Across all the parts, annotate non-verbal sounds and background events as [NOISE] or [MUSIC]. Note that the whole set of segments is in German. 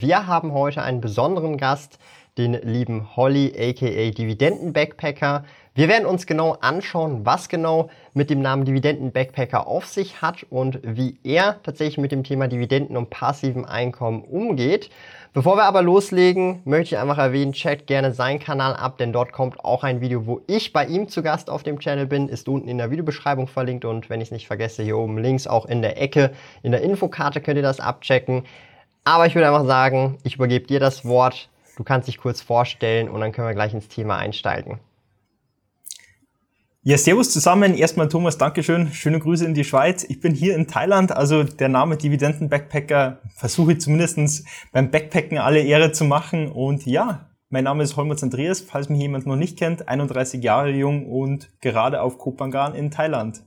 Wir haben heute einen besonderen Gast, den lieben Holly, aka Dividenden-Backpacker. Wir werden uns genau anschauen, was genau mit dem Namen Dividenden-Backpacker auf sich hat und wie er tatsächlich mit dem Thema Dividenden und passiven Einkommen umgeht. Bevor wir aber loslegen, möchte ich einfach erwähnen, checkt gerne seinen Kanal ab, denn dort kommt auch ein Video, wo ich bei ihm zu Gast auf dem Channel bin, ist unten in der Videobeschreibung verlinkt und wenn ich es nicht vergesse, hier oben links auch in der Ecke in der Infokarte könnt ihr das abchecken. Aber ich würde einfach sagen, ich übergebe dir das Wort. Du kannst dich kurz vorstellen und dann können wir gleich ins Thema einsteigen. Ja, servus zusammen. Erstmal Thomas, Dankeschön. Schöne Grüße in die Schweiz. Ich bin hier in Thailand, also der Name Dividenden-Backpacker versuche ich zumindest beim Backpacken alle Ehre zu machen. Und ja, mein Name ist Holmers Andreas, falls mich jemand noch nicht kennt, 31 Jahre jung und gerade auf Kopangan in Thailand.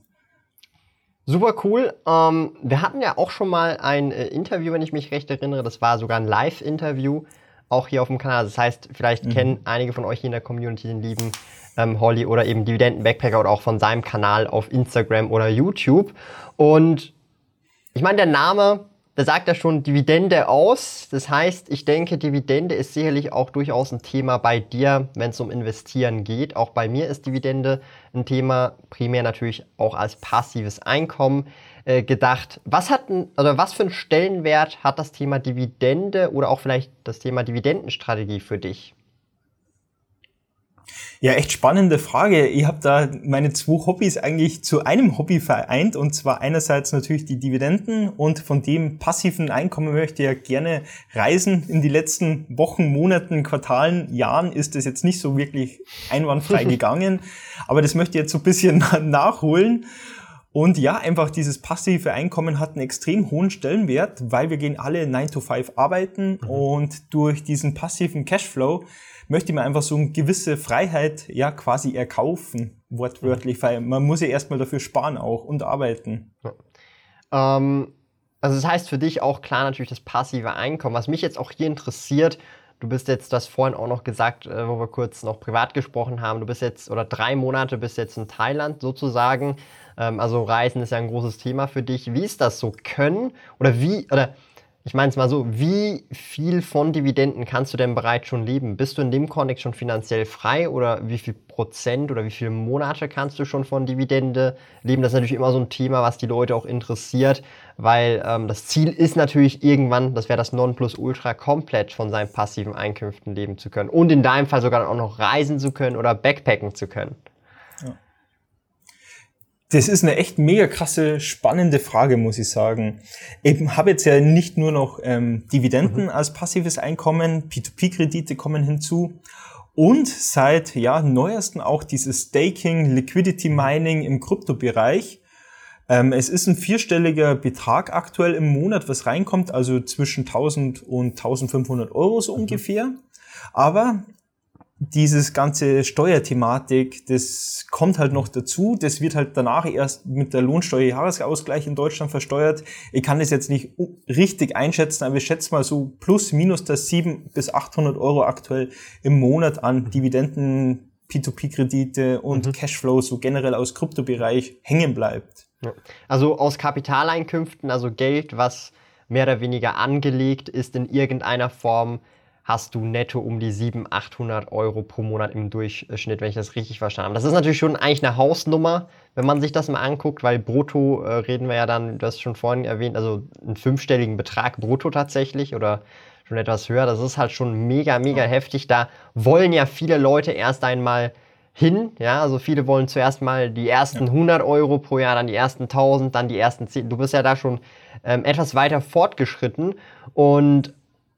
Super cool. Ähm, wir hatten ja auch schon mal ein äh, Interview, wenn ich mich recht erinnere. Das war sogar ein Live-Interview, auch hier auf dem Kanal. Das heißt, vielleicht mhm. kennen einige von euch hier in der Community den lieben ähm, Holly oder eben Dividenden-Backpacker oder auch von seinem Kanal auf Instagram oder YouTube. Und ich meine, der Name da sagt er schon Dividende aus. Das heißt, ich denke, Dividende ist sicherlich auch durchaus ein Thema bei dir, wenn es um Investieren geht. Auch bei mir ist Dividende ein Thema, primär natürlich auch als passives Einkommen äh, gedacht. Was hat oder was für einen Stellenwert hat das Thema Dividende oder auch vielleicht das Thema Dividendenstrategie für dich? Ja, echt spannende Frage. Ich habe da meine zwei Hobbys eigentlich zu einem Hobby vereint und zwar einerseits natürlich die Dividenden und von dem passiven Einkommen möchte ich ja gerne reisen. In die letzten Wochen, Monaten, Quartalen, Jahren ist es jetzt nicht so wirklich einwandfrei [LAUGHS] gegangen, aber das möchte ich jetzt so ein bisschen [LAUGHS] nachholen. Und ja, einfach dieses passive Einkommen hat einen extrem hohen Stellenwert, weil wir gehen alle 9 to 5 arbeiten mhm. und durch diesen passiven Cashflow möchte man einfach so eine gewisse Freiheit ja quasi erkaufen, wortwörtlich, weil man muss ja erstmal dafür sparen auch und arbeiten. Ja. Ähm, also das heißt für dich auch klar natürlich das passive Einkommen. Was mich jetzt auch hier interessiert, du bist jetzt, das vorhin auch noch gesagt, äh, wo wir kurz noch privat gesprochen haben, du bist jetzt, oder drei Monate bist jetzt in Thailand sozusagen. Ähm, also Reisen ist ja ein großes Thema für dich. Wie ist das so? Können oder wie, oder ich meine es mal so, wie viel von Dividenden kannst du denn bereits schon leben? Bist du in dem Kontext schon finanziell frei oder wie viel Prozent oder wie viele Monate kannst du schon von Dividende leben? Das ist natürlich immer so ein Thema, was die Leute auch interessiert, weil ähm, das Ziel ist natürlich irgendwann, das wäre das Nonplusultra, komplett von seinen passiven Einkünften leben zu können und in deinem Fall sogar auch noch reisen zu können oder backpacken zu können. Das ist eine echt mega krasse, spannende Frage, muss ich sagen. Ich habe jetzt ja nicht nur noch ähm, Dividenden mhm. als passives Einkommen, P2P-Kredite kommen hinzu und seit ja neuesten auch dieses Staking, Liquidity Mining im Kryptobereich. Ähm, es ist ein vierstelliger Betrag aktuell im Monat, was reinkommt, also zwischen 1000 und 1500 Euro so mhm. ungefähr. Aber dieses ganze Steuerthematik, das kommt halt noch dazu. Das wird halt danach erst mit der Lohnsteuerjahresausgleich in Deutschland versteuert. Ich kann das jetzt nicht richtig einschätzen, aber ich schätze mal so plus minus das 700 bis 800 Euro aktuell im Monat an Dividenden, P2P-Kredite und mhm. Cashflow so generell aus Kryptobereich hängen bleibt. Also aus Kapitaleinkünften, also Geld, was mehr oder weniger angelegt ist in irgendeiner Form, hast du netto um die 700, 800 Euro pro Monat im Durchschnitt, wenn ich das richtig verstanden habe. Das ist natürlich schon eigentlich eine Hausnummer, wenn man sich das mal anguckt, weil brutto äh, reden wir ja dann, du hast schon vorhin erwähnt, also einen fünfstelligen Betrag brutto tatsächlich oder schon etwas höher. Das ist halt schon mega, mega ja. heftig. Da wollen ja viele Leute erst einmal hin. Ja, also viele wollen zuerst mal die ersten ja. 100 Euro pro Jahr, dann die ersten 1000, dann die ersten 10. Du bist ja da schon ähm, etwas weiter fortgeschritten und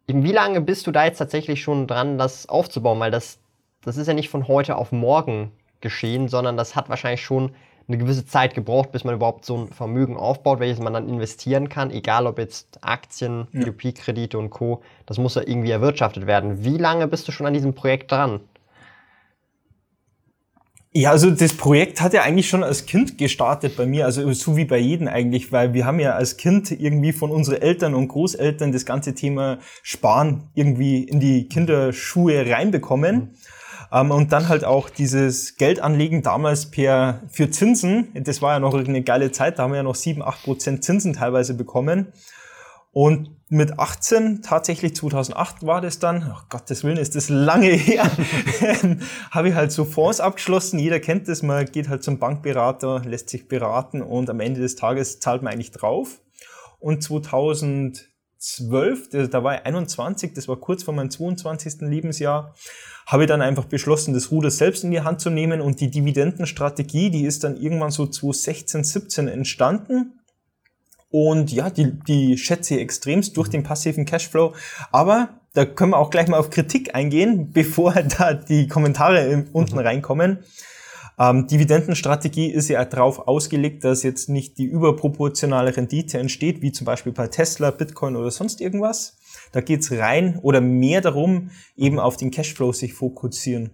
wie lange bist du da jetzt tatsächlich schon dran, das aufzubauen? Weil das, das ist ja nicht von heute auf morgen geschehen, sondern das hat wahrscheinlich schon eine gewisse Zeit gebraucht, bis man überhaupt so ein Vermögen aufbaut, welches man dann investieren kann, egal ob jetzt Aktien, P2P-Kredite und Co. Das muss ja irgendwie erwirtschaftet werden. Wie lange bist du schon an diesem Projekt dran? Ja, also das Projekt hat ja eigentlich schon als Kind gestartet bei mir, also so wie bei jedem eigentlich, weil wir haben ja als Kind irgendwie von unseren Eltern und Großeltern das ganze Thema Sparen irgendwie in die Kinderschuhe reinbekommen. Mhm. Und dann halt auch dieses Geldanlegen damals per, für Zinsen. Das war ja noch eine geile Zeit. Da haben wir ja noch sieben, acht Prozent Zinsen teilweise bekommen. Und mit 18, tatsächlich 2008 war das dann, oh Gottes Willen, ist das lange [LAUGHS] her, [LAUGHS] habe ich halt so Fonds abgeschlossen. Jeder kennt das, man geht halt zum Bankberater, lässt sich beraten und am Ende des Tages zahlt man eigentlich drauf. Und 2012, da war ich 21, das war kurz vor meinem 22. Lebensjahr, habe ich dann einfach beschlossen, das Ruder selbst in die Hand zu nehmen und die Dividendenstrategie, die ist dann irgendwann so 2016, 17 entstanden. Und ja, die, die schätze ich extremst durch den passiven Cashflow. Aber da können wir auch gleich mal auf Kritik eingehen, [LAUGHS] bevor da die Kommentare unten mhm. reinkommen. Ähm, Dividendenstrategie ist ja darauf ausgelegt, dass jetzt nicht die überproportionale Rendite entsteht, wie zum Beispiel bei Tesla, Bitcoin oder sonst irgendwas, da geht's rein oder mehr darum, eben auf den Cashflow sich fokussieren.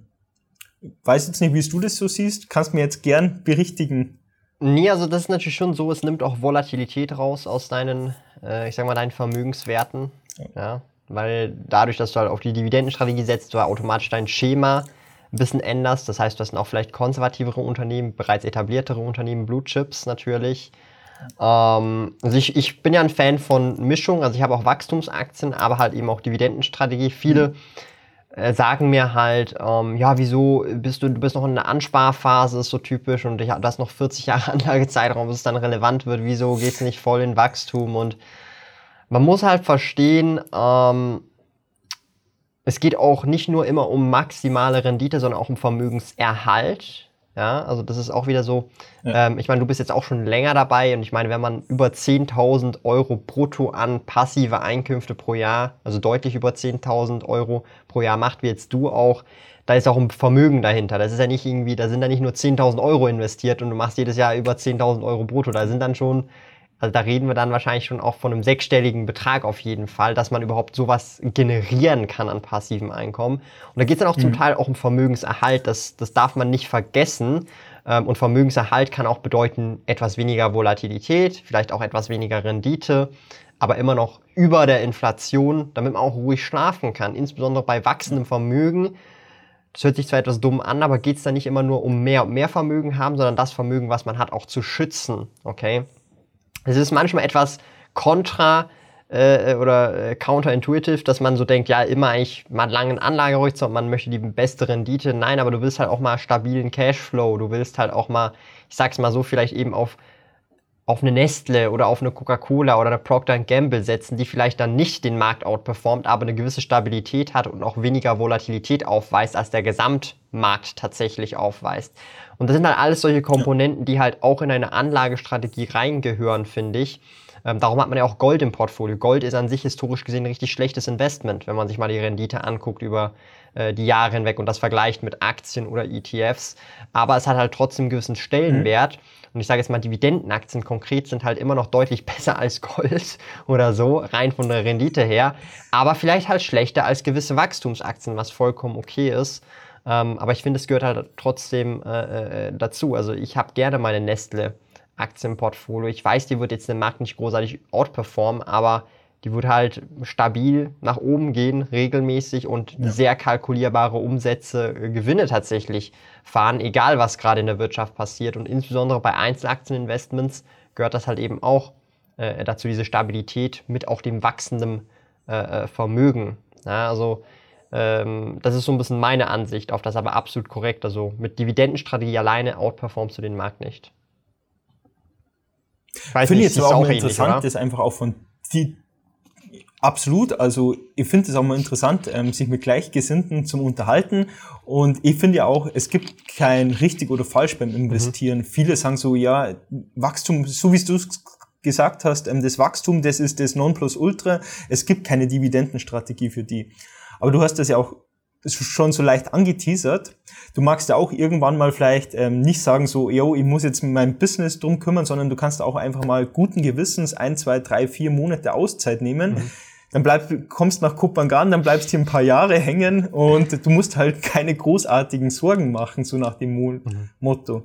Weiß jetzt nicht, wie du das so siehst. Kannst mir jetzt gern berichtigen. Nee, also das ist natürlich schon so, es nimmt auch Volatilität raus aus deinen, äh, ich sag mal, deinen Vermögenswerten. Ja. ja. Weil dadurch, dass du halt auf die Dividendenstrategie setzt, du automatisch dein Schema ein bisschen änderst. Das heißt, du hast auch vielleicht konservativere Unternehmen, bereits etabliertere Unternehmen, Blue Chips natürlich. Ähm, also ich, ich bin ja ein Fan von Mischung, also ich habe auch Wachstumsaktien, aber halt eben auch Dividendenstrategie. Viele mhm. Äh, sagen mir halt, ähm, ja, wieso bist du, du bist noch in der Ansparphase, ist so typisch und ich, du hast noch 40 [LAUGHS] Jahre Anlagezeitraum, bis es dann relevant wird, wieso geht es nicht voll in Wachstum und man muss halt verstehen, ähm, es geht auch nicht nur immer um maximale Rendite, sondern auch um Vermögenserhalt. Ja, also das ist auch wieder so. Ja. Ähm, ich meine, du bist jetzt auch schon länger dabei und ich meine, wenn man über 10.000 Euro brutto an passive Einkünfte pro Jahr, also deutlich über 10.000 Euro pro Jahr macht, wie jetzt du auch, da ist auch ein Vermögen dahinter. Das ist ja nicht irgendwie, da sind da nicht nur 10.000 Euro investiert und du machst jedes Jahr über 10.000 Euro brutto. Da sind dann schon also da reden wir dann wahrscheinlich schon auch von einem sechsstelligen Betrag auf jeden Fall, dass man überhaupt sowas generieren kann an passivem Einkommen. Und da geht es dann auch mhm. zum Teil auch um Vermögenserhalt. Das, das darf man nicht vergessen. Ähm, und Vermögenserhalt kann auch bedeuten etwas weniger Volatilität, vielleicht auch etwas weniger Rendite, aber immer noch über der Inflation, damit man auch ruhig schlafen kann. Insbesondere bei wachsendem Vermögen. Das hört sich zwar etwas dumm an, aber geht es da nicht immer nur um mehr und mehr Vermögen haben, sondern das Vermögen, was man hat, auch zu schützen. Okay? Es ist manchmal etwas kontra äh, oder äh, counterintuitive, dass man so denkt, ja, immer eigentlich mal einen langen Anlagehorizont, man möchte die beste Rendite. Nein, aber du willst halt auch mal stabilen Cashflow. Du willst halt auch mal, ich sag's mal so, vielleicht eben auf, auf eine Nestle oder auf eine Coca-Cola oder eine Procter Gamble setzen, die vielleicht dann nicht den Markt outperformt, aber eine gewisse Stabilität hat und auch weniger Volatilität aufweist, als der Gesamtmarkt tatsächlich aufweist. Und das sind halt alles solche Komponenten, die halt auch in eine Anlagestrategie reingehören, finde ich. Ähm, darum hat man ja auch Gold im Portfolio. Gold ist an sich historisch gesehen ein richtig schlechtes Investment, wenn man sich mal die Rendite anguckt über äh, die Jahre hinweg und das vergleicht mit Aktien oder ETFs. Aber es hat halt trotzdem einen gewissen Stellenwert. Mhm. Und ich sage jetzt mal, Dividendenaktien konkret sind halt immer noch deutlich [LAUGHS] besser als Gold oder so, rein von der Rendite her. Aber vielleicht halt schlechter als gewisse Wachstumsaktien, was vollkommen okay ist. Ähm, aber ich finde, es gehört halt trotzdem äh, äh, dazu. Also ich habe gerne meine Nestle Aktienportfolio. Ich weiß, die wird jetzt den Markt nicht großartig outperformen, aber die wird halt stabil nach oben gehen, regelmäßig und ja. sehr kalkulierbare Umsätze, äh, Gewinne tatsächlich fahren, egal was gerade in der Wirtschaft passiert. Und insbesondere bei Einzelaktieninvestments gehört das halt eben auch äh, dazu, diese Stabilität mit auch dem wachsenden äh, äh Vermögen. Ja, also das ist so ein bisschen meine Ansicht auf das, aber absolut korrekt. Also mit Dividendenstrategie alleine outperformst du den Markt nicht. Finde ich jetzt auch, auch ähnlich, interessant, oder? das einfach auch von die Absolut, also ich finde es auch mal interessant, ähm, sich mit Gleichgesinnten zum unterhalten und ich finde ja auch, es gibt kein richtig oder falsch beim Investieren. Mhm. Viele sagen so, ja, Wachstum, so wie du es gesagt hast, ähm, das Wachstum, das ist das Nonplusultra, es gibt keine Dividendenstrategie für die. Aber du hast das ja auch schon so leicht angeteasert. Du magst ja auch irgendwann mal vielleicht ähm, nicht sagen so, yo, ich muss jetzt mit meinem Business drum kümmern, sondern du kannst auch einfach mal guten Gewissens ein, zwei, drei, vier Monate Auszeit nehmen. Mhm. Dann bleib, kommst nach Kupangan, dann bleibst hier ein paar Jahre hängen und du musst halt keine großartigen Sorgen machen, so nach dem Mo mhm. Motto.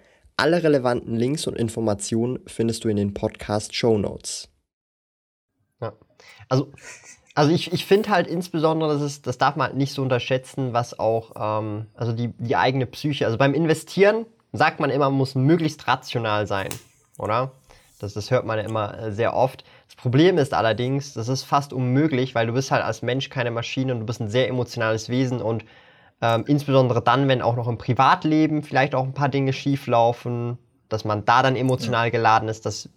Alle relevanten Links und Informationen findest du in den Podcast Show Notes. Ja. Also, also ich, ich finde halt insbesondere, das, ist, das darf man halt nicht so unterschätzen, was auch, ähm, also die, die eigene Psyche, also beim Investieren sagt man immer, man muss möglichst rational sein, oder? Das, das hört man ja immer äh, sehr oft. Das Problem ist allerdings, das ist fast unmöglich, weil du bist halt als Mensch keine Maschine und du bist ein sehr emotionales Wesen und ähm, insbesondere dann, wenn auch noch im Privatleben vielleicht auch ein paar Dinge schief laufen, dass man da dann emotional ja. geladen ist, das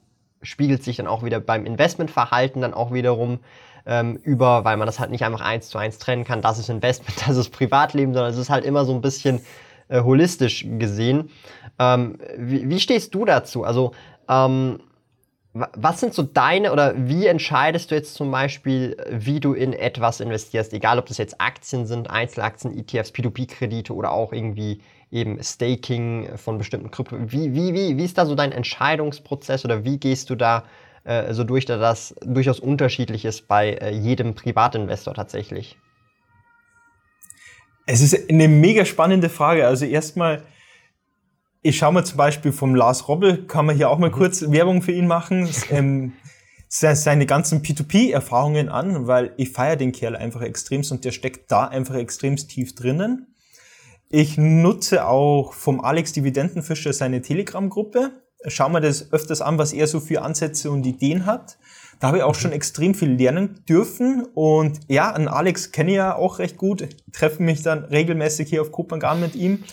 spiegelt sich dann auch wieder beim Investmentverhalten dann auch wiederum ähm, über, weil man das halt nicht einfach eins zu eins trennen kann, das ist Investment, [LAUGHS] das ist Privatleben, sondern es ist halt immer so ein bisschen äh, holistisch gesehen. Ähm, wie, wie, stehst du dazu? Also ähm, was sind so deine oder wie entscheidest du jetzt zum Beispiel, wie du in etwas investierst? Egal, ob das jetzt Aktien sind, Einzelaktien, ETFs, P2P-Kredite oder auch irgendwie eben Staking von bestimmten Krypto. Wie, wie, wie, wie ist da so dein Entscheidungsprozess oder wie gehst du da äh, so durch, da das durchaus unterschiedlich ist bei äh, jedem Privatinvestor tatsächlich? Es ist eine mega spannende Frage. Also erstmal, ich schaue mir zum Beispiel vom Lars Robbel, kann man hier auch mal mhm. kurz Werbung für ihn machen, [LAUGHS] ähm, seine ganzen P2P-Erfahrungen an, weil ich feiere den Kerl einfach extremst und der steckt da einfach extremst tief drinnen. Ich nutze auch vom Alex Dividendenfischer seine Telegram-Gruppe. Schau mir das öfters an, was er so für Ansätze und Ideen hat. Da habe ich auch schon mhm. extrem viel lernen dürfen. Und ja, an Alex kenne ich ja auch recht gut. Treffe mich dann regelmäßig hier auf Kopenhagen mit ihm.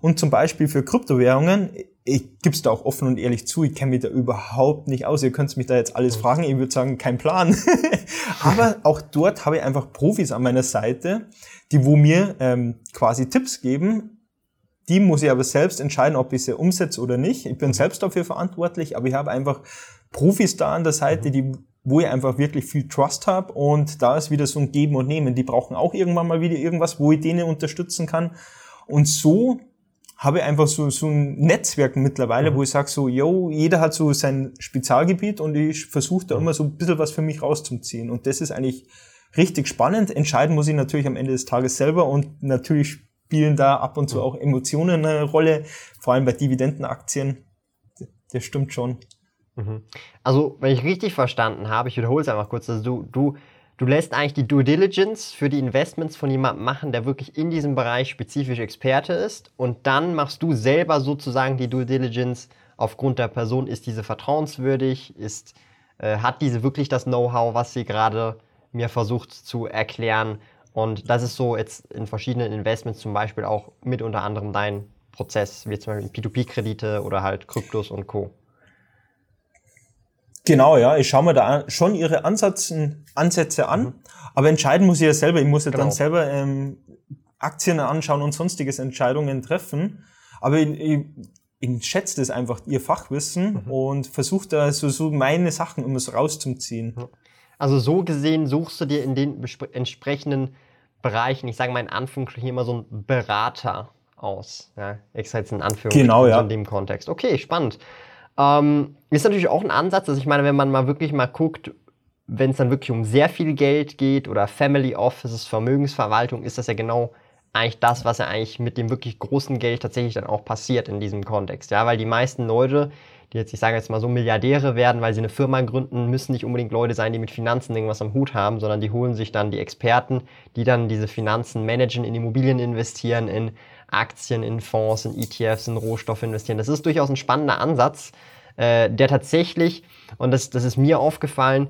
Und zum Beispiel für Kryptowährungen, ich gebe es da auch offen und ehrlich zu, ich kenne mich da überhaupt nicht aus. Ihr könnt mich da jetzt alles fragen. Ich würde sagen, kein Plan. [LAUGHS] Aber auch dort habe ich einfach Profis an meiner Seite, die wo mir ähm, quasi Tipps geben. Die muss ich aber selbst entscheiden, ob ich sie umsetze oder nicht. Ich bin selbst dafür verantwortlich, aber ich habe einfach Profis da an der Seite, die wo ich einfach wirklich viel Trust habe und da ist wieder so ein Geben und Nehmen. Die brauchen auch irgendwann mal wieder irgendwas, wo ich denen unterstützen kann. Und so habe ich einfach so, so ein Netzwerk mittlerweile, mhm. wo ich sage so, yo, jeder hat so sein Spezialgebiet und ich versuche da mhm. immer so ein bisschen was für mich rauszuziehen. Und das ist eigentlich richtig spannend. Entscheiden muss ich natürlich am Ende des Tages selber und natürlich spielen da ab und zu mhm. auch Emotionen eine Rolle, vor allem bei Dividendenaktien. Das stimmt schon. Mhm. Also, wenn ich richtig verstanden habe, ich wiederhole es einfach kurz, also du, du Du lässt eigentlich die Due Diligence für die Investments von jemandem machen, der wirklich in diesem Bereich spezifisch Experte ist. Und dann machst du selber sozusagen die Due Diligence aufgrund der Person. Ist diese vertrauenswürdig? Ist, äh, hat diese wirklich das Know-how, was sie gerade mir versucht zu erklären? Und das ist so jetzt in verschiedenen Investments zum Beispiel auch mit unter anderem dein Prozess, wie zum Beispiel P2P-Kredite oder halt Kryptos und Co. Genau, ja. Ich schaue mir da schon ihre Ansätze, Ansätze an, mhm. aber entscheiden muss ich ja selber. Ich muss ja genau. dann selber ähm, Aktien anschauen und sonstige Entscheidungen treffen. Aber ich, ich, ich schätze das einfach, ihr Fachwissen mhm. und versuche da so, so meine Sachen immer so rauszuziehen. Also so gesehen suchst du dir in den entsprechenden Bereichen, ich sage mal in Anführungsstrichen immer so einen Berater aus. Ja, extra jetzt in Anführungsstrichen genau, ja. in dem Kontext. Okay, spannend. Ähm, ist natürlich auch ein Ansatz, also ich meine, wenn man mal wirklich mal guckt, wenn es dann wirklich um sehr viel Geld geht oder Family Offices, Vermögensverwaltung, ist das ja genau eigentlich das, was ja eigentlich mit dem wirklich großen Geld tatsächlich dann auch passiert in diesem Kontext. Ja, weil die meisten Leute, die jetzt, ich sage jetzt mal so Milliardäre werden, weil sie eine Firma gründen, müssen nicht unbedingt Leute sein, die mit Finanzen irgendwas am Hut haben, sondern die holen sich dann die Experten, die dann diese Finanzen managen, in Immobilien investieren, in Aktien, in Fonds, in ETFs, in Rohstoffe investieren. Das ist durchaus ein spannender Ansatz, äh, der tatsächlich, und das, das ist mir aufgefallen,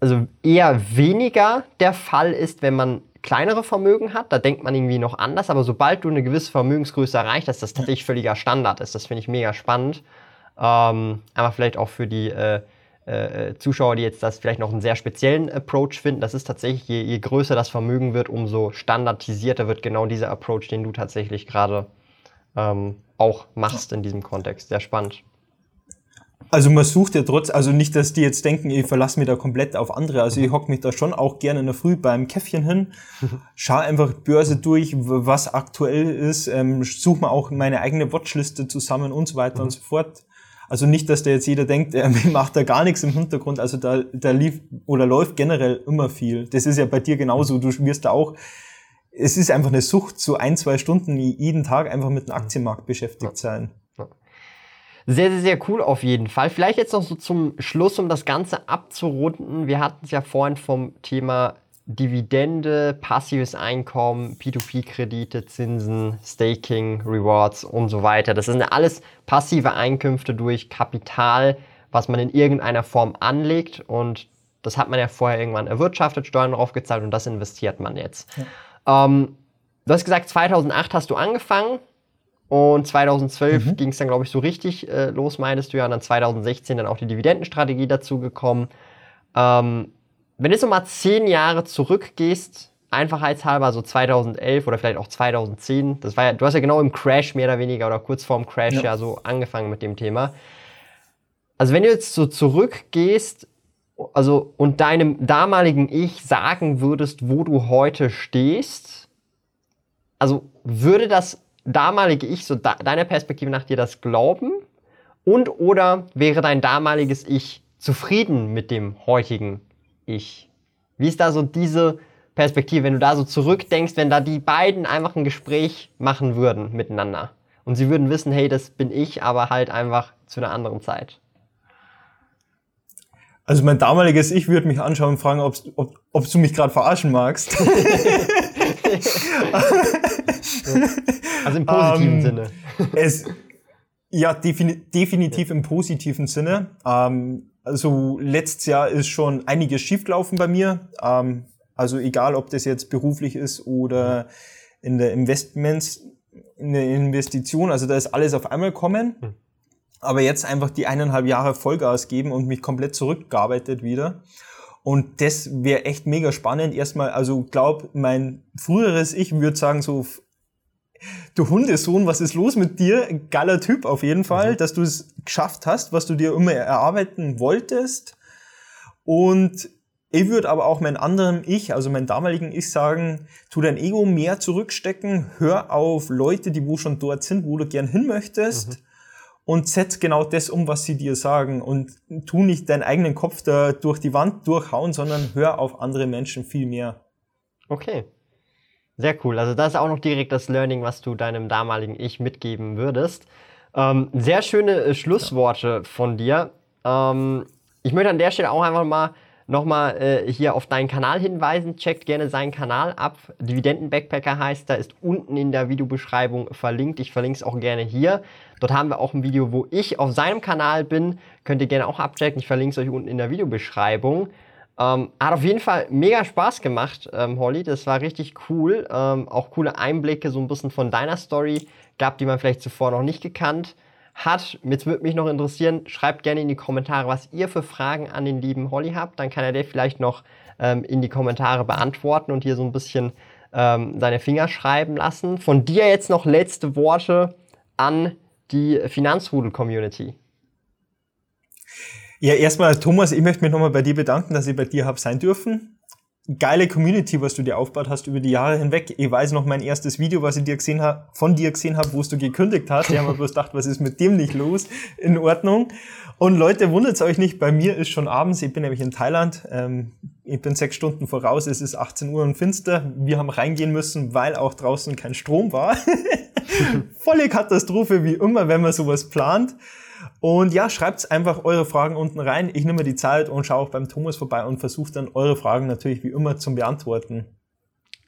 also eher weniger der Fall ist, wenn man kleinere Vermögen hat, da denkt man irgendwie noch anders, aber sobald du eine gewisse Vermögensgröße erreicht hast, das tatsächlich völliger Standard ist. Das finde ich mega spannend. Ähm, aber vielleicht auch für die äh, äh, Zuschauer, die jetzt das vielleicht noch einen sehr speziellen Approach finden, das ist tatsächlich, je, je größer das Vermögen wird, umso standardisierter wird genau dieser Approach, den du tatsächlich gerade ähm, auch machst in diesem Kontext. Sehr spannend. Also man sucht ja trotz, also nicht, dass die jetzt denken, ich verlasse mich da komplett auf andere. Also ich hocke mich da schon auch gerne in der Früh beim Käffchen hin, [LAUGHS] schaue einfach Börse durch, was aktuell ist, ähm, suche mir auch meine eigene Watchliste zusammen und so weiter mhm. und so fort. Also nicht, dass da jetzt jeder denkt, er [LAUGHS] macht da gar nichts im Hintergrund. Also da, da lief oder läuft generell immer viel. Das ist ja bei dir genauso. Du wirst da auch, es ist einfach eine Sucht, so ein, zwei Stunden jeden Tag einfach mit dem Aktienmarkt beschäftigt sein. Sehr, sehr, sehr cool auf jeden Fall. Vielleicht jetzt noch so zum Schluss, um das Ganze abzurunden. Wir hatten es ja vorhin vom Thema Dividende, passives Einkommen, P2P-Kredite, Zinsen, Staking, Rewards und so weiter. Das sind alles passive Einkünfte durch Kapital, was man in irgendeiner Form anlegt und das hat man ja vorher irgendwann erwirtschaftet, Steuern drauf gezahlt und das investiert man jetzt. Ja. Ähm, du hast gesagt, 2008 hast du angefangen. Und 2012 mhm. ging es dann, glaube ich, so richtig äh, los, meinst du ja. Und dann 2016 dann auch die Dividendenstrategie dazu gekommen. Ähm, wenn du so mal zehn Jahre zurückgehst, einfachheitshalber, so 2011 oder vielleicht auch 2010, das war ja, du hast ja genau im Crash mehr oder weniger oder kurz vorm Crash ja, ja so angefangen mit dem Thema. Also wenn du jetzt so zurückgehst, also und deinem damaligen Ich sagen würdest, wo du heute stehst, also würde das damalige Ich, so da, deiner Perspektive nach dir das glauben? Und oder wäre dein damaliges Ich zufrieden mit dem heutigen Ich? Wie ist da so diese Perspektive, wenn du da so zurückdenkst, wenn da die beiden einfach ein Gespräch machen würden miteinander? Und sie würden wissen, hey, das bin ich, aber halt einfach zu einer anderen Zeit. Also mein damaliges Ich würde mich anschauen und fragen, ob, ob du mich gerade verarschen magst. [LAUGHS] [LAUGHS] also im positiven ähm, Sinne. Es, ja, defini definitiv im positiven Sinne. Ähm, also letztes Jahr ist schon einiges schiefgelaufen bei mir. Ähm, also egal, ob das jetzt beruflich ist oder in der Investments, in der Investition. Also da ist alles auf einmal kommen. Hm. Aber jetzt einfach die eineinhalb Jahre Vollgas geben und mich komplett zurückgearbeitet wieder. Und das wäre echt mega spannend. Erstmal, also glaub, mein früheres Ich würde sagen so, du Hundesohn, was ist los mit dir? Geiler Typ auf jeden Fall, mhm. dass du es geschafft hast, was du dir immer erarbeiten wolltest. Und ich würde aber auch meinem anderen Ich, also meinem damaligen Ich sagen, tu dein Ego mehr zurückstecken, hör auf Leute, die wo schon dort sind, wo du gern hin möchtest. Mhm und setz genau das um, was sie dir sagen und tu nicht deinen eigenen Kopf da durch die Wand durchhauen, sondern hör auf andere Menschen viel mehr. Okay. Sehr cool. Also das ist auch noch direkt das Learning, was du deinem damaligen Ich mitgeben würdest. Ähm, sehr schöne äh, Schlussworte von dir. Ähm, ich möchte an der Stelle auch einfach mal nochmal äh, hier auf deinen Kanal hinweisen. Checkt gerne seinen Kanal ab. Dividenden-Backpacker heißt, da ist unten in der Videobeschreibung verlinkt. Ich verlinke es auch gerne hier. Dort haben wir auch ein Video, wo ich auf seinem Kanal bin. Könnt ihr gerne auch abchecken. Ich verlinke es euch unten in der Videobeschreibung. Ähm, hat auf jeden Fall mega Spaß gemacht, ähm, Holly. Das war richtig cool. Ähm, auch coole Einblicke, so ein bisschen von deiner Story gab, die man vielleicht zuvor noch nicht gekannt hat. Jetzt würde mich noch interessieren, schreibt gerne in die Kommentare, was ihr für Fragen an den lieben Holly habt. Dann kann er dir vielleicht noch ähm, in die Kommentare beantworten und hier so ein bisschen ähm, seine Finger schreiben lassen. Von dir jetzt noch letzte Worte an die Finanzrudel-Community. Ja, erstmal, Thomas, ich möchte mich nochmal bei dir bedanken, dass ich bei dir habe sein dürfen geile Community, was du dir aufgebaut hast über die Jahre hinweg. Ich weiß noch mein erstes Video, was ich dir gesehen hab, von dir gesehen habe, wo du gekündigt hast. Ich habe mir bloß gedacht, was ist mit dem nicht los? In Ordnung. Und Leute, wundert euch nicht, bei mir ist schon abends, ich bin nämlich in Thailand, ähm, ich bin sechs Stunden voraus, es ist 18 Uhr und finster. Wir haben reingehen müssen, weil auch draußen kein Strom war. [LAUGHS] Volle Katastrophe, wie immer, wenn man sowas plant. Und ja, schreibt einfach eure Fragen unten rein. Ich nehme die Zeit und schaue auch beim Thomas vorbei und versuche dann eure Fragen natürlich wie immer zum Beantworten.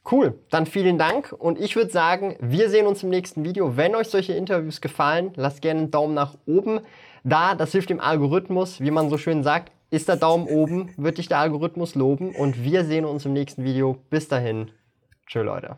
Cool, dann vielen Dank und ich würde sagen, wir sehen uns im nächsten Video. Wenn euch solche Interviews gefallen, lasst gerne einen Daumen nach oben da. Das hilft dem Algorithmus, wie man so schön sagt. Ist der Daumen oben, wird dich der Algorithmus loben und wir sehen uns im nächsten Video. Bis dahin. Tschö, Leute.